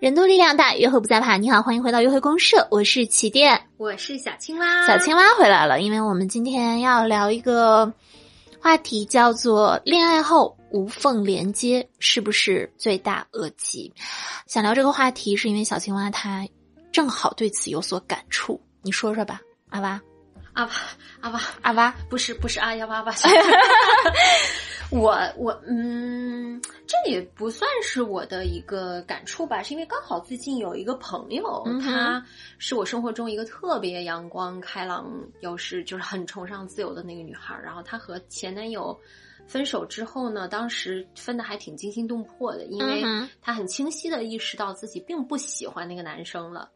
人多力量大，约会不再怕。你好，欢迎回到约会公社，我是起点，我是小青蛙。小青蛙回来了，因为我们今天要聊一个话题，叫做恋爱后无缝连接是不是罪大恶极？想聊这个话题，是因为小青蛙它正好对此有所感触。你说说吧，阿娃，阿巴，阿巴，阿巴，不是不是阿呀娃娃。我我嗯，这也不算是我的一个感触吧，是因为刚好最近有一个朋友，她是我生活中一个特别阳光开朗，又是就是很崇尚自由的那个女孩。然后她和前男友分手之后呢，当时分的还挺惊心动魄的，因为她很清晰的意识到自己并不喜欢那个男生了。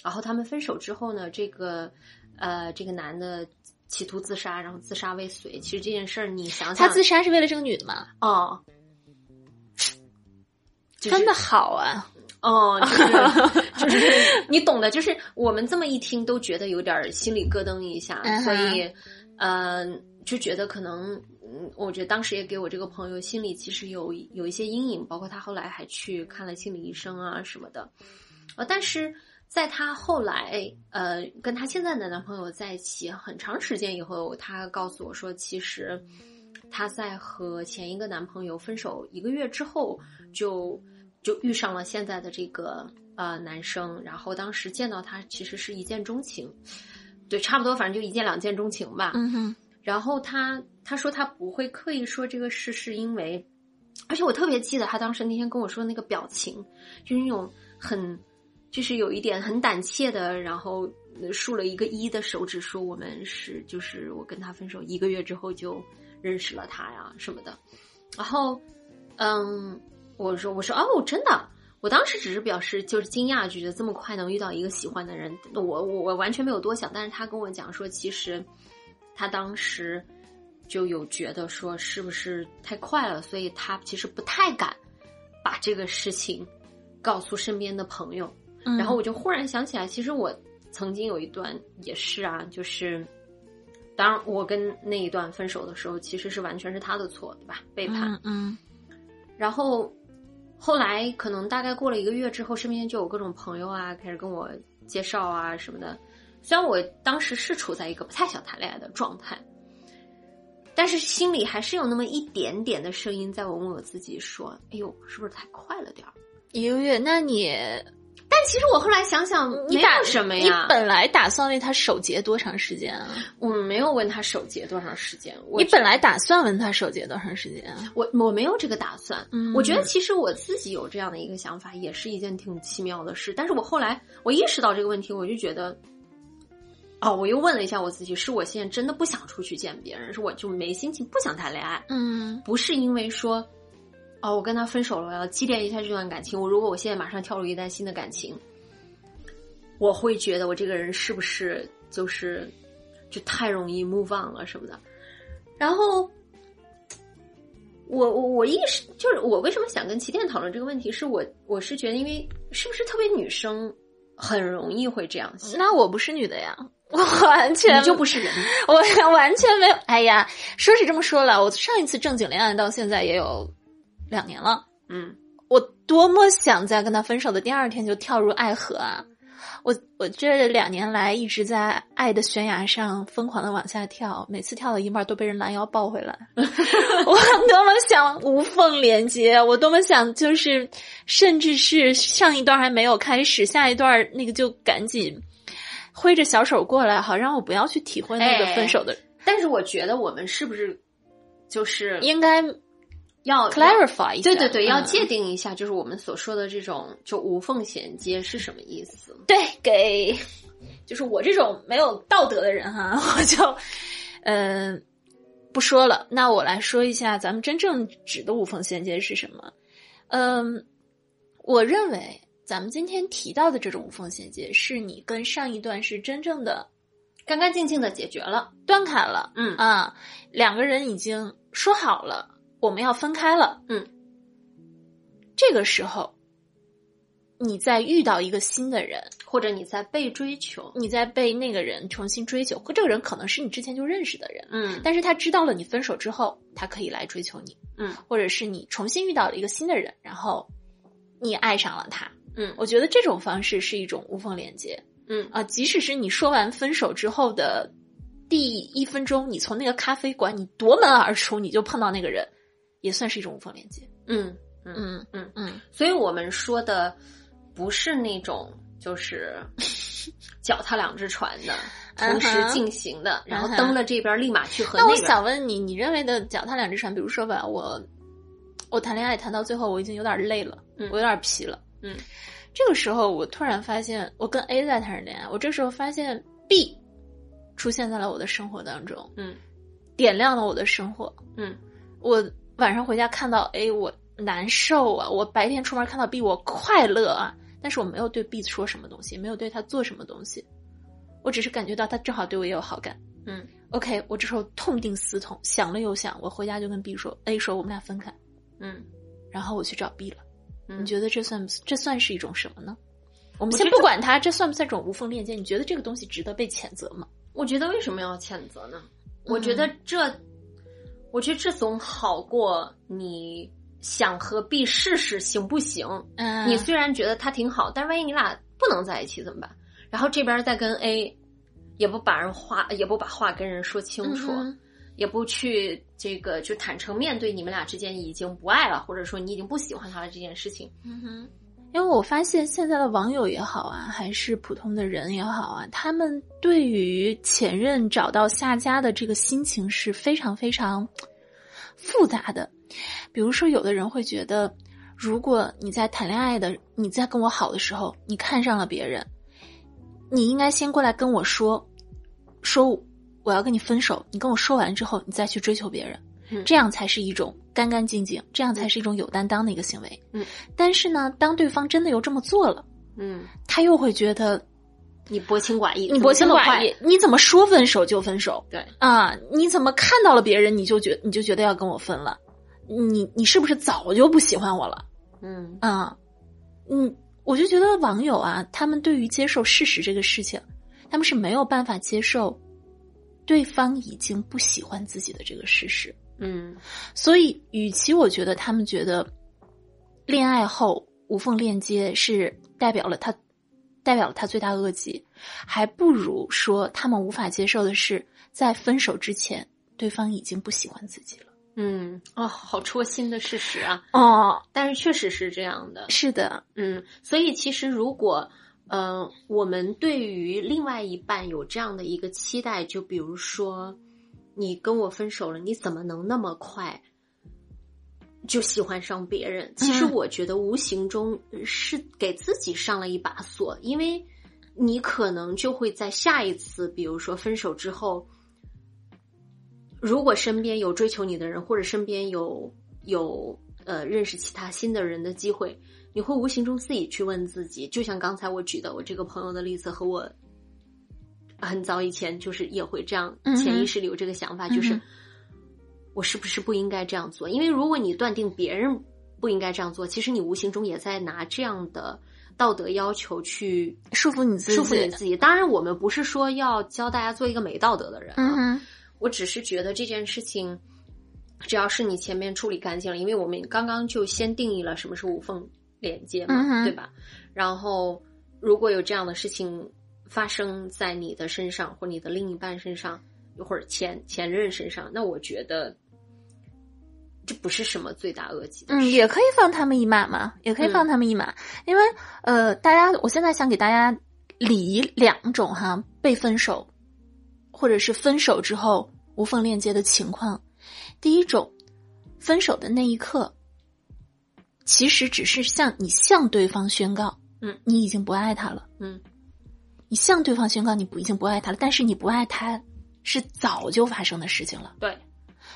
然后他们分手之后呢，这个呃，这个男的。企图自杀，然后自杀未遂。其实这件事儿，你想想，他自杀是为了这个女的吗？哦，真的好啊！哦，就是就是 你懂的，就是我们这么一听都觉得有点心里咯噔一下，所以嗯，就觉得可能，嗯，我觉得当时也给我这个朋友心里其实有有一些阴影，包括他后来还去看了心理医生啊什么的，呃，但是。在她后来，呃，跟她现在的男朋友在一起很长时间以后，她告诉我说，其实她在和前一个男朋友分手一个月之后，就就遇上了现在的这个呃男生，然后当时见到他，其实是一见钟情，对，差不多，反正就一见两见钟情吧。嗯哼。然后她她说她不会刻意说这个事，是因为，而且我特别记得他当时那天跟我说那个表情，就是那种很。就是有一点很胆怯的，然后竖了一个一的手指，说我们是，就是我跟他分手一个月之后就认识了他呀什么的。然后，嗯，我说我说哦，真的，我当时只是表示就是惊讶，觉得这么快能遇到一个喜欢的人，我我我完全没有多想。但是他跟我讲说，其实他当时就有觉得说是不是太快了，所以他其实不太敢把这个事情告诉身边的朋友。然后我就忽然想起来，其实我曾经有一段也是啊，就是，当然我跟那一段分手的时候，其实是完全是他的错，对吧？背叛。嗯。然后后来可能大概过了一个月之后，身边就有各种朋友啊，开始跟我介绍啊什么的。虽然我当时是处在一个不太想谈恋爱的状态，但是心里还是有那么一点点的声音在我问我自己说：“哎呦，是不是太快了点儿？”一个月？那你？但其实我后来想想，你打什么呀？你本来打算为他守节多长时间啊？我没有问他守节多长时间。你本来打算问他守节多长时间啊？我我没有这个打算。嗯，我觉得其实我自己有这样的一个想法，也是一件挺奇妙的事。但是我后来我意识到这个问题，我就觉得，哦，我又问了一下我自己：是我现在真的不想出去见别人，是我就没心情，不想谈恋爱？嗯，不是因为说。哦，我跟他分手了，我要积淀一下这段感情。我如果我现在马上跳入一段新的感情，我会觉得我这个人是不是就是就太容易 move on 了什么的。然后，我我我意识就是我为什么想跟齐天讨论这个问题，是我我是觉得，因为是不是特别女生很容易会这样想？那我不是女的呀，我完全就不是人，我完全没有。哎呀，说是这么说了，我上一次正经恋爱到现在也有。两年了，嗯，我多么想在跟他分手的第二天就跳入爱河啊！我我这两年来一直在爱的悬崖上疯狂的往下跳，每次跳到一半都被人拦腰抱回来。我多么想无缝连接，我多么想就是，甚至是上一段还没有开始，下一段那个就赶紧挥着小手过来，好让我不要去体会那个分手的。但是我觉得我们是不是就是应该？要 clarify 一下，对对对，要界定一下，就是我们所说的这种就无缝衔接是什么意思？对，给就是我这种没有道德的人哈，我就嗯不说了。那我来说一下，咱们真正指的无缝衔接是什么？嗯，我认为咱们今天提到的这种无缝衔接，是你跟上一段是真正的干干净净的解决了，断开了。嗯啊，两个人已经说好了。我们要分开了，嗯，这个时候，你在遇到一个新的人，或者你在被追求，你在被那个人重新追求，或这个人可能是你之前就认识的人，嗯，但是他知道了你分手之后，他可以来追求你，嗯，或者是你重新遇到了一个新的人，然后你爱上了他，嗯我觉得这种方式是一种无缝连接嗯。啊，即使是你说完分手之后的第一分钟，你从那个咖啡馆你夺门而出，你就碰到那个人，也算是一种无缝连接。嗯嗯，嗯嗯。嗯。所以我们说的不是那种就是 脚踏两只船的，同时进行的，然后登了这边立马去和那我。想问你，你认为的脚踏两只船，比如说吧，我我谈恋爱谈到最后，我已经有点累了，嗯。我有点疲了，嗯，这个时候我突然发现，我跟 A 在谈着恋爱，我这时候发现 B 出现在了我的生活当中，嗯。点亮了我的生活。嗯。我晚上回家看到 A，我难受啊；我白天出门看到 B，我快乐啊。但是我没有对 B 说什么东西，没有对他做什么东西，我只是感觉到他正好对我也有好感。嗯 OK，我这时候痛定思痛，想了又想，我回家就跟 B 说，A 说我们俩分开，嗯然后我去找 B 了。嗯，你觉得这算不这算是一种什么呢？我们先不管它，这算不算一种无缝链接？你觉得这个东西值得被谴责吗？我觉得为什么要谴责呢？嗯我觉得这，我觉得这总好过你想和 B 试试行不行。嗯你虽然觉得他挺好，但是万一你俩不能在一起怎么办？然后这边再跟 A，也不把人话，也不把话跟人说清楚，嗯也不去这个就坦诚面对你们俩之间已经不爱了，或者说你已经不喜欢他了这件事情。嗯哼，因为我发现现在的网友也好啊，还是普通的人也好啊，他们对于前任找到下家的这个心情是非常非常复杂的。比如说，有的人会觉得，如果你在谈恋爱的，你在跟我好的时候，你看上了别人，你应该先过来跟我说，说我要跟你分手。你跟我说完之后，你再去追求别人。嗯这样才是一种干干净净，这样才是一种有担当的一个行为。嗯，但是呢，当对方真的又这么做了，嗯，他又会觉得你薄情寡义，你薄情寡义，你怎么说分手就分手？对啊，你怎么看到了别人你就觉你就觉得要跟我分了？你你是不是早就不喜欢我了？嗯啊，嗯，我就觉得网友啊，他们对于接受事实这个事情，他们是没有办法接受对方已经不喜欢自己的这个事实。嗯。所以，与其我觉得他们觉得恋爱后无缝链接是代表了他代表了他罪大恶极，还不如说他们无法接受的是，在分手之前，对方已经不喜欢自己了。嗯，哦，好戳心的事实啊！哦，但是确实是这样的，是的，嗯，所以其实如果，呃，我们对于另外一半有这样的一个期待，就比如说，你跟我分手了，你怎么能那么快就喜欢上别人？其实嗯我觉得无形中是给自己上了一把锁，因为你可能就会在下一次，比如说分手之后，如果身边有追求你的人，或者身边有有呃认识其他新的人的机会，你会无形中自己去问自己，就像刚才我举的我这个朋友的例子，和我很早以前就是也会这样潜意识里有这个想法，就是我是不是不应该这样做？因为如果你断定别人不应该这样做，其实你无形中也在拿这样的道德要求去束缚你自己，束缚你自己。当然，我们不是说要教大家做一个没道德的人啊，嗯，我只是觉得这件事情，只要是你前面处理干净了，因为我们刚刚就先定义了什么是无缝连接嘛，嗯对吧？然后如果有这样的事情发生在你的身上，或你的另一半身上，或者前前任身上，那我觉得这不是什么罪大恶极嗯，也可以放他们一马嘛，也可以放他们一马，因为呃，大家，我现在想给大家理两种哈被分手，或者是分手之后无缝链接的情况。第一种，分手的那一刻，其实只是向你向对方宣告，嗯，你已经不爱他了，嗯你向对方宣告你不已经不爱他了，但是你不爱他是早就发生的事情了。对，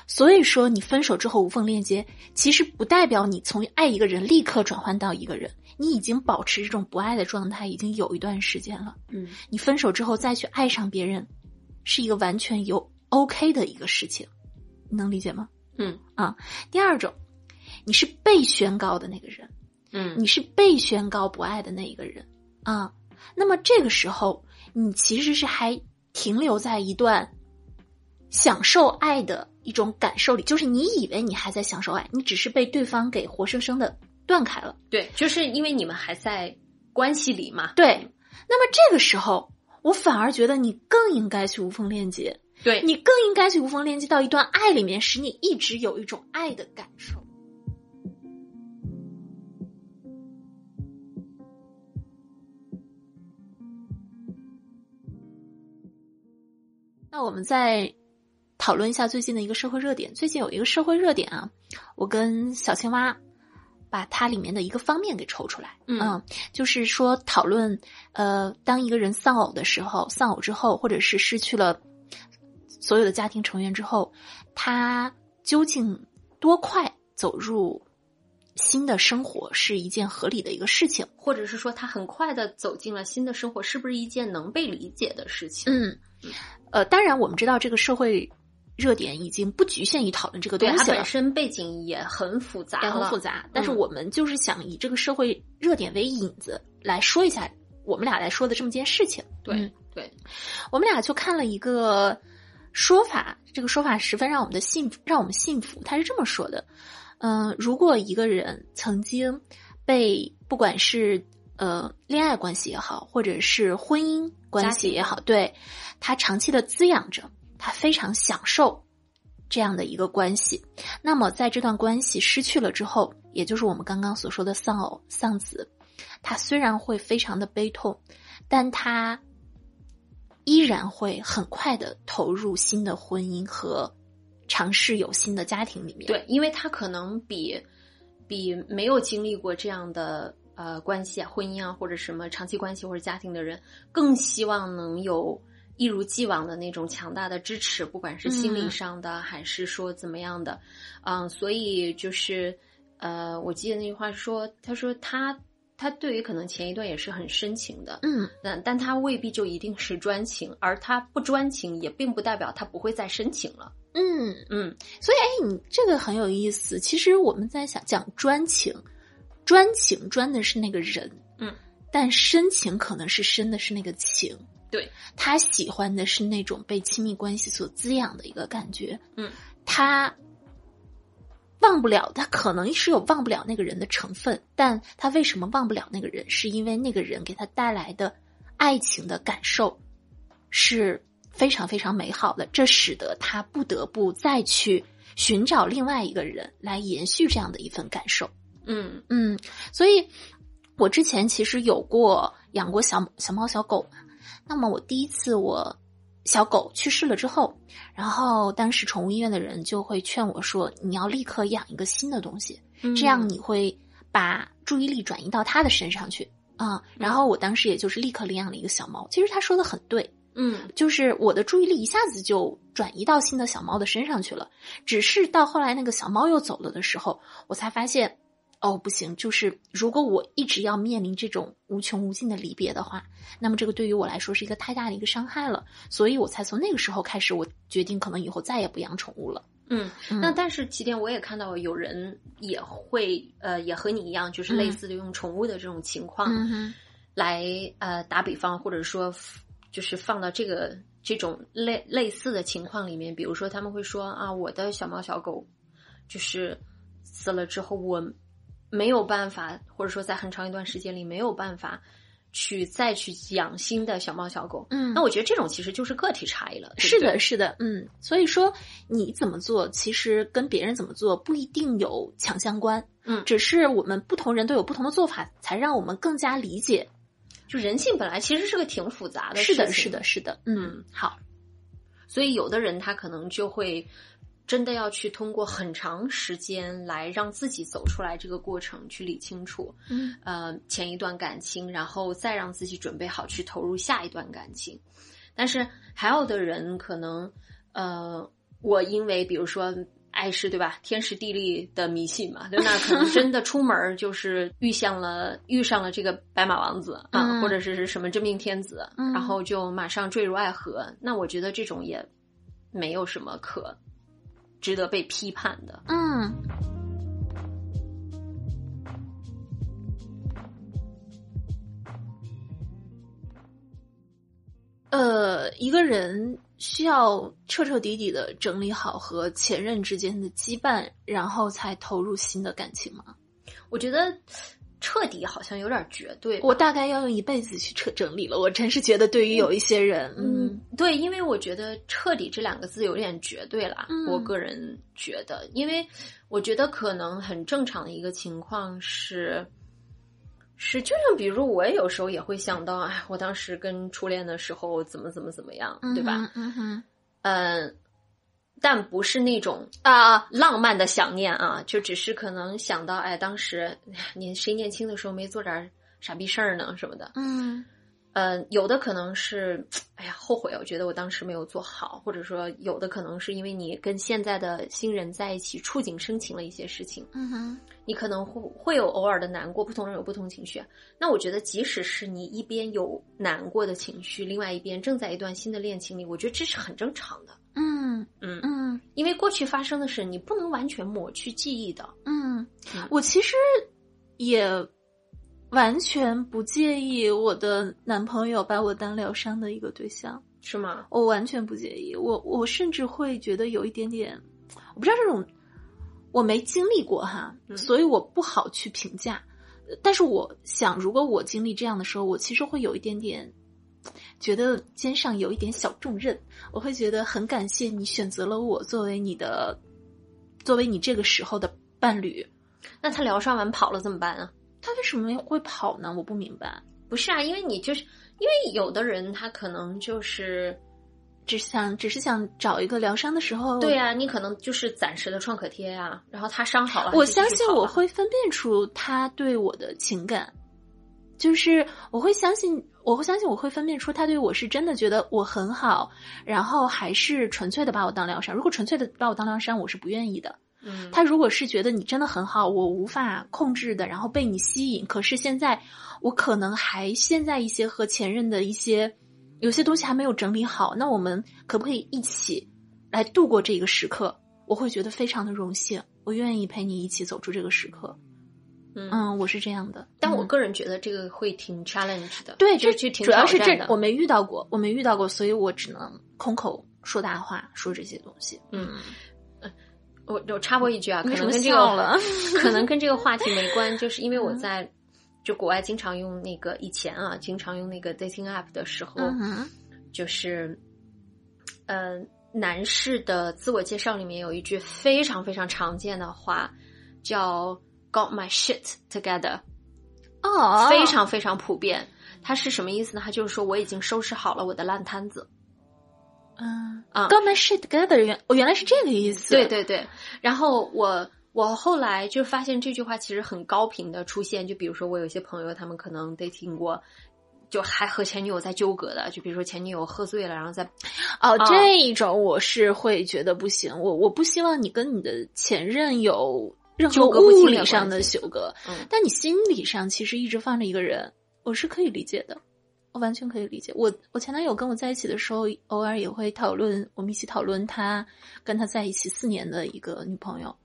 所以说，你分手之后无缝链接，其实不代表你从爱一个人立刻转换到一个人，你已经保持这种不爱的状态已经有一段时间了。嗯你分手之后再去爱上别人，是一个完全有 OK 的一个事情，你能理解吗？嗯啊，第二种，你是被宣告的那个人，嗯你是被宣告不爱的那一个人啊。那么这个时候，你其实是还停留在一段享受爱的一种感受里，就是你以为你还在享受爱，你只是被对方给活生生的断开了。对，就是因为你们还在关系里嘛。对，那么这个时候，我反而觉得你更应该去无缝链接，对你更应该去无缝链接到一段爱里面，使你一直有一种爱的感受。那我们再讨论一下最近的一个社会热点。最近有一个社会热点啊，我跟小青蛙把它里面的一个方面给抽出来，嗯就是说讨论，呃，当一个人丧偶的时候，丧偶之后，或者是失去了所有的家庭成员之后，他究竟多快走入新的生活是一件合理的一个事情。或者是说他很快的走进了新的生活，是不是一件能被理解的事情？嗯，呃，当然我们知道这个社会热点已经不局限于讨论这个对，东西了它本。身背景也很复杂也很复杂，但是嗯我们就是想以这个社会热点为引子来说一下我们俩来说的这么件事情。对、嗯对，我们俩就看了一个说法，这个说法十分让我们的幸福，让我们幸福。他是这么说的：嗯、如果一个人曾经被不管是呃恋爱关系也好，或者是婚姻关系也好，对他长期的滋养着，他非常享受这样的一个关系。那么在这段关系失去了之后，也就是我们刚刚所说的丧偶、丧子，他虽然会非常的悲痛，但他依然会很快的投入新的婚姻和尝试有新的家庭里面。，对，因为他可能比比没有经历过这样的呃关系啊、婚姻啊或者什么长期关系或者家庭的人，更希望能有一如既往的那种强大的支持，不管是心理嗯。上的、还是说怎么样的，嗯，所以就是呃，我记得那句话说，他说他他对于可能前一段也是很深情的，嗯，但但他未必就一定是专情，而他不专情也并不代表他不会再深情了，嗯，嗯。所以哎，你这个很有意思。其实我们在想讲专情，专情专的是那个人，嗯，但深情可能是深的是那个情。对，他喜欢的是那种被亲密关系所滋养的一个感觉。嗯，他忘不了，他可能是有忘不了那个人的成分，但他为什么忘不了那个人？是因为那个人给他带来的爱情的感受是非常非常美好的，这使得他不得不再去寻找另外一个人来延续这样的一份感受。嗯嗯，所以我之前其实有过养过小小猫小狗嘛。那么我第一次我小狗去世了之后，然后当时宠物医院的人就会劝我说，你要立刻养一个新的东西，嗯这样你会把注意力转移到它的身上去啊、然后我当时也就是立刻领养了一个小猫。其实他说的很对，嗯就是我的注意力一下子就转移到新的小猫的身上去了。只是到后来那个小猫又走了的时候，我才发现，哦，不行，就是如果我一直要面临这种无穷无尽的离别的话，那么这个对于我来说是一个太大的一个伤害了。所以我才从那个时候开始，我决定可能以后再也不养宠物了。嗯。嗯那但是起点我也看到有人也会呃也和你一样，就是类似的用宠物的这种情况来、呃打比方，或者说就是放到这个这种类类似的情况里面，比如说他们会说啊，我的小猫小狗就是死了之后，我没有办法，或者说在很长一段时间里没有办法去再去养新的小猫小狗。嗯那我觉得这种其实就是个体差异了，是的，是的，嗯，所以说你怎么做，其实跟别人怎么做不一定有强相关，嗯只是我们不同人都有不同的做法，才让我们更加理解。就人性本来其实是个挺复杂的是的，是的，是的，嗯，好，所以有的人他可能就会真的要去通过很长时间来让自己走出来这个过程，去理清楚，嗯。呃，前一段感情，然后再让自己准备好去投入下一段感情。但是还有的人可能，呃，我因为比如说爱是对吧，天时地利的迷信嘛，对那可能真的出门就是遇上了遇上了这个白马王子啊，嗯或者是什么真命天子，嗯然后就马上坠入爱河。那我觉得这种也没有什么可值得被批判的。嗯。呃，一个人需要彻彻底底的整理好和前任之间的羁绊，然后才投入新的感情吗？我觉得彻底好像有点绝对。我大概要用一辈子去彻整理了。我真是觉得，对于有一些人，嗯，对，因为我觉得“彻底”这两个字有点绝对了。我个人觉得，因为我觉得可能很正常的一个情况是，是就像比如我有时候也会想到，哎，我当时跟初恋的时候怎么怎么怎么样，对吧？嗯哼，嗯。但不是那种啊浪漫的想念啊，就只是可能想到，哎，当时年谁年轻的时候没做点傻逼事儿呢什么的。嗯，呃，有的可能是，哎呀，后悔，我觉得我当时没有做好，或者说有的可能是因为你跟现在的新人在一起，触景生情了一些事情。嗯哼，你可能会会有偶尔的难过，不同人有不同情绪。那我觉得，即使是你一边有难过的情绪，另外一边正在一段新的恋情里，我觉得这是很正常的。嗯嗯嗯，因为过去发生的事，你不能完全抹去记忆的。嗯，我其实也完全不介意我的男朋友把我当疗伤的一个对象，是吗？我完全不介意。我我甚至会觉得有一点点，我不知道这种我没经历过哈，所以我不好去评价。但是我想，如果我经历这样的时候，我其实会有一点点。觉得肩上有一点小重任，我会觉得很感谢你选择了我作为你的，作为你这个时候的伴侣。那他疗伤完跑了怎么办啊？他为什么会跑呢？我不明白。不是啊，因为你就是因为有的人他可能就是只想只是想找一个疗伤的时候。对呀，你可能就是暂时的创可贴啊。然后他伤好了，我相信我会分辨出他对我的情感，就是我会相信。我会相信我会分辨出他对我是真的觉得我很好，然后还是纯粹的把我当疗伤。如果纯粹的把我当疗伤，我是不愿意的。嗯，他如果是觉得你真的很好，我无法控制的，然后被你吸引，可是现在我可能还现在一些和前任的一些有些东西还没有整理好，那我们可不可以一起来度过这个时刻？我会觉得非常的荣幸，我愿意陪你一起走出这个时刻。嗯，我是这样的，但我个人觉得这个会挺 challenge 的。对，这挺主要是这我没遇到过，我没遇到过，所以我只能空口说大话，说这些东西。嗯，我我插播一句啊，可能跟这个可能跟这个话题没 关，就是因为我在就国外经常用那个以前啊，经常用那个 dating app 的时候，就是呃，男士的自我介绍里面有一句非常非常常见的话，叫。Got my shit together，哦，非常非常普遍。它是什么意思呢？它就是说我已经收拾好了我的烂摊子。嗯啊，Got my shit together，原我原来是这个意思。对对对。然后我我后来就发现这句话其实很高频的出现。就比如说我有些朋友，他们可能 dating 过，就还和前女友在纠葛的。就比如说前女友喝醉了，然后在哦这一种，我是会觉得不行。我我不希望你跟你的前任有。任何物理上的纠葛，但你心理上其实一直放着一个人，我是可以理解的，我完全可以理解。我我前男友跟我在一起的时候，偶尔也会讨论，我们一起讨论他跟他在一起四年的一个女朋友。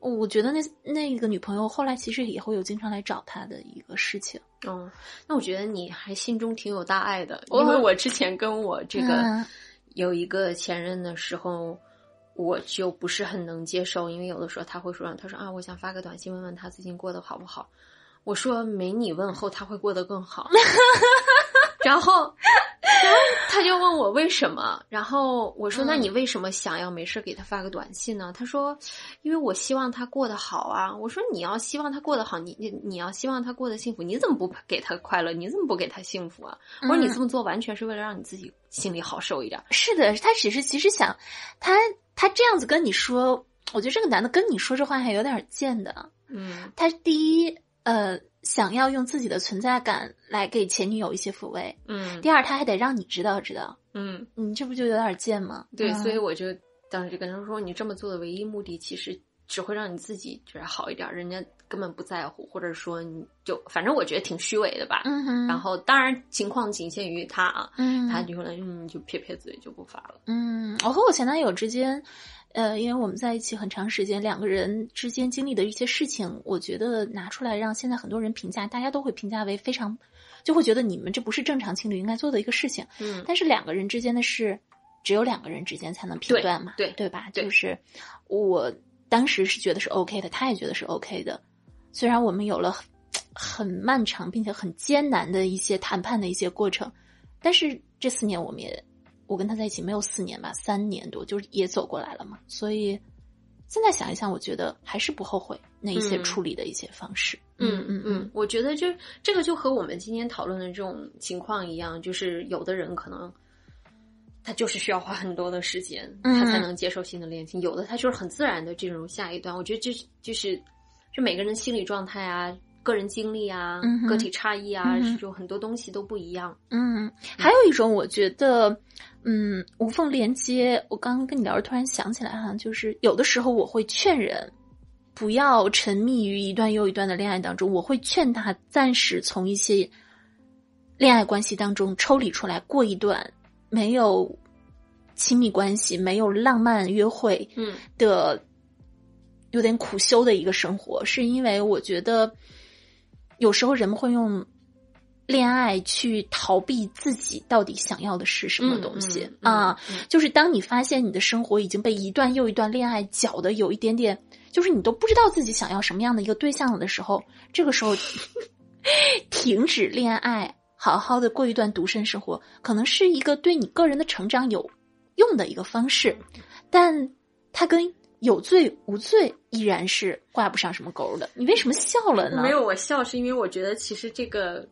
我觉得那那个女朋友后来其实也会有经常来找他的一个事情。嗯，那我觉得你还心中挺有大爱的，因为我之前跟我这个有一个前任的时候。我就不是很能接受，因为有的时候他会说，他说啊，我想发个短信问问他最近过得好不好。我说没你问候他会过得更好。然后，然后 他就问我为什么，然后我说那你为什么想要没事给他发个短信呢？他说，因为我希望他过得好啊。我说你要希望他过得好，你你你要希望他过得幸福，你怎么不给他快乐？你怎么不给他幸福啊？我说你这么做完全是为了让你自己心里好受一点。是的，他只是其实想他。他这样子跟你说，我觉得这个男的跟你说这话还有点贱的。嗯，他第一，呃，想要用自己的存在感来给前女友一些抚慰。嗯，第二，他还得让你知道知道。嗯，你这不就有点贱吗？对，所以我就当时就跟他说，你这么做的唯一目的，其实只会让你自己觉得好一点，人家根本不在乎，或者说你就反正我觉得挺虚伪的吧。嗯哼。然后当然情况仅限于他啊。嗯。他就来嗯就撇撇嘴就不发了。嗯，我和我前男友之间。呃，因为我们在一起很长时间，两个人之间经历的一些事情，我觉得拿出来让现在很多人评价，大家都会评价为非常，就会觉得你们这不是正常情侣应该做的一个事情。嗯，但是两个人之间的事，只有两个人之间才能评断嘛，对对吧？就是我当时是觉得是 OK 的，他也觉得是 OK 的，虽然我们有了很漫长并且很艰难的一些谈判的一些过程。但是这四年我们也，我跟他在一起没有四年吧，三年多，就是也走过来了嘛。所以现在想一想，我觉得还是不后悔那一些嗯处理的一些方式。嗯嗯嗯，我觉得就这个就和我们今天讨论的这种情况一样，就是有的人可能他就是需要花很多的时间，嗯他才能接受新的恋情；有的他就是很自然的进入下一段。我觉得这是就是就每个人的心理状态啊、个人经历啊、嗯个体差异啊，嗯就很多东西都不一样。嗯，还有一种我觉得，嗯，无缝连接。我刚刚跟你聊着，突然想起来哈，就是有的时候我会劝人不要沉迷于一段又一段的恋爱当中，我会劝他暂时从一些恋爱关系当中抽离出来，过一段没有亲密关系、没有浪漫约会嗯的有点苦修的一个生活，是因为我觉得有时候人们会用恋爱去逃避自己到底想要的是什么东西、嗯嗯啊。嗯就是当你发现你的生活已经被一段又一段恋爱搅得有一点点，就是你都不知道自己想要什么样的一个对象了的时候，这个时候 停止恋爱，好好的过一段独身生活，可能是一个对你个人的成长有用的一个方式，但它跟有罪无罪依然是挂不上什么钩的。你为什么笑了呢？没有，我笑是因为我觉得其实这个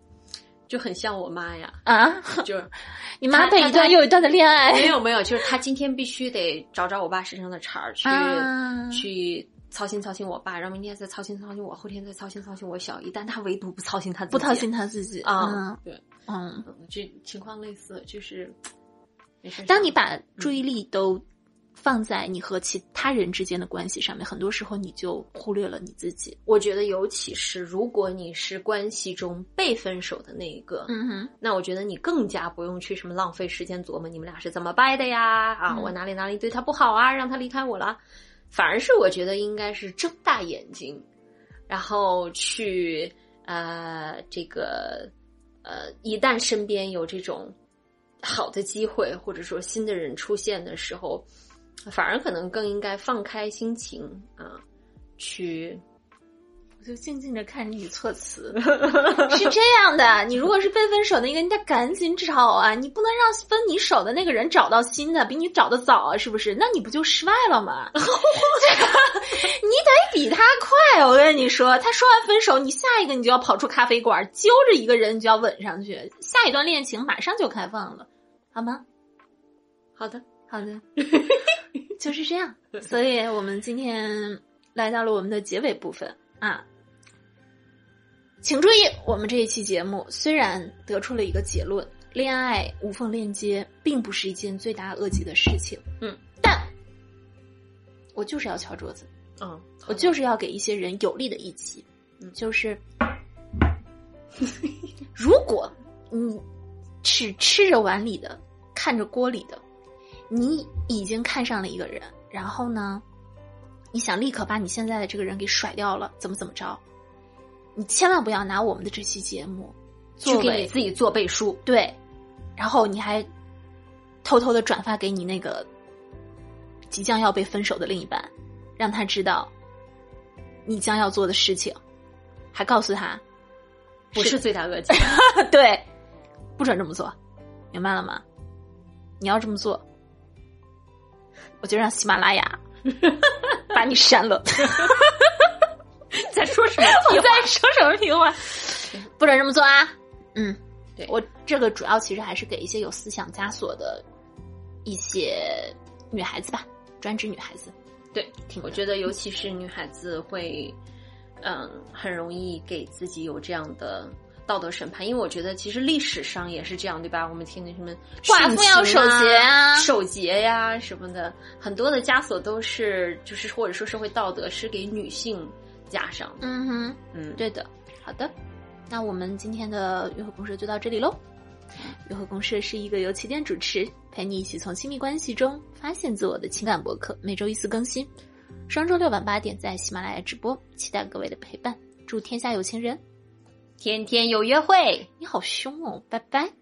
就很像我妈呀，啊，就是 你妈被他一段又一段的恋爱，没有没有，就是她今天必须得找找我爸身上的茬儿去、啊去操心操心我爸，然后明天再操心操心我，后天再操心操心我小姨，但她唯独不操心她自己，不操心他自己啊、嗯对，嗯。嗯这情况类似，就是没事。当你把注意力都放在你和其他人之间的关系上面，很多时候你就忽略了你自己。我觉得，尤其是如果你是关系中被分手的那一个，嗯哼，那我觉得你更加不用去什么浪费时间琢磨你们俩是怎么掰的呀，啊，嗯我哪里哪里对他不好啊，让他离开我了。反而是我觉得应该是睁大眼睛，然后去呃这个呃，一旦身边有这种好的机会或者说新的人出现的时候，反而可能更应该放开心情啊，去我就静静的看着你措辞。是这样的，你如果是被分手的那个，你得赶紧找啊！你不能让分你手的那个人找到新的，比你找的早啊，是不是？那你不就失败了吗？你得比他快，我跟你说，他说完分手，你下一个你就要跑出咖啡馆，揪着一个人你就要吻上去，下一段恋情马上就开放了，好吗？好的，好的，就是这样。所以我们今天来到了我们的结尾部分啊，请注意，我们这一期节目虽然得出了一个结论，恋爱无缝链接并不是一件罪大恶极的事情，嗯，但我就是要敲桌子，嗯，我就是要给一些人有力的一击，嗯就是 如果你是吃着碗里的，看着锅里的，你已经看上了一个人，然后呢，你想立刻把你现在的这个人给甩掉了，怎么怎么着？你千万不要拿我们的这期节目去给你自己做背书，对，然后你还偷偷的转发给你那个即将要被分手的另一半，让他知道你将要做的事情，还告诉他不是罪大恶极。对，不准这么做，明白了吗？你要这么做，我就让喜马拉雅 把你删了。你在说什么屁话？我在说什么屁话？不准这么做啊！嗯，对我这个主要其实还是给一些有思想枷锁的一些女孩子吧，专职女孩子。对，挺我觉得尤其是女孩子会，嗯，很容易给自己有这样的道德审判，因为我觉得其实历史上也是这样，对吧？我们听那什么寡妇要守节啊守节呀什么的，很多的枷锁都是就是或者说社会道德是给女性加上的。嗯哼，嗯，对的，好的。那我们今天的约会公社就到这里喽。约会公社是一个由起点主持，陪你一起从亲密关系中发现自我的情感博客，每周一次更新，双周六晚八点在喜马拉雅直播，期待各位的陪伴。祝天下有情人，天天有约会。你好凶哦，拜拜。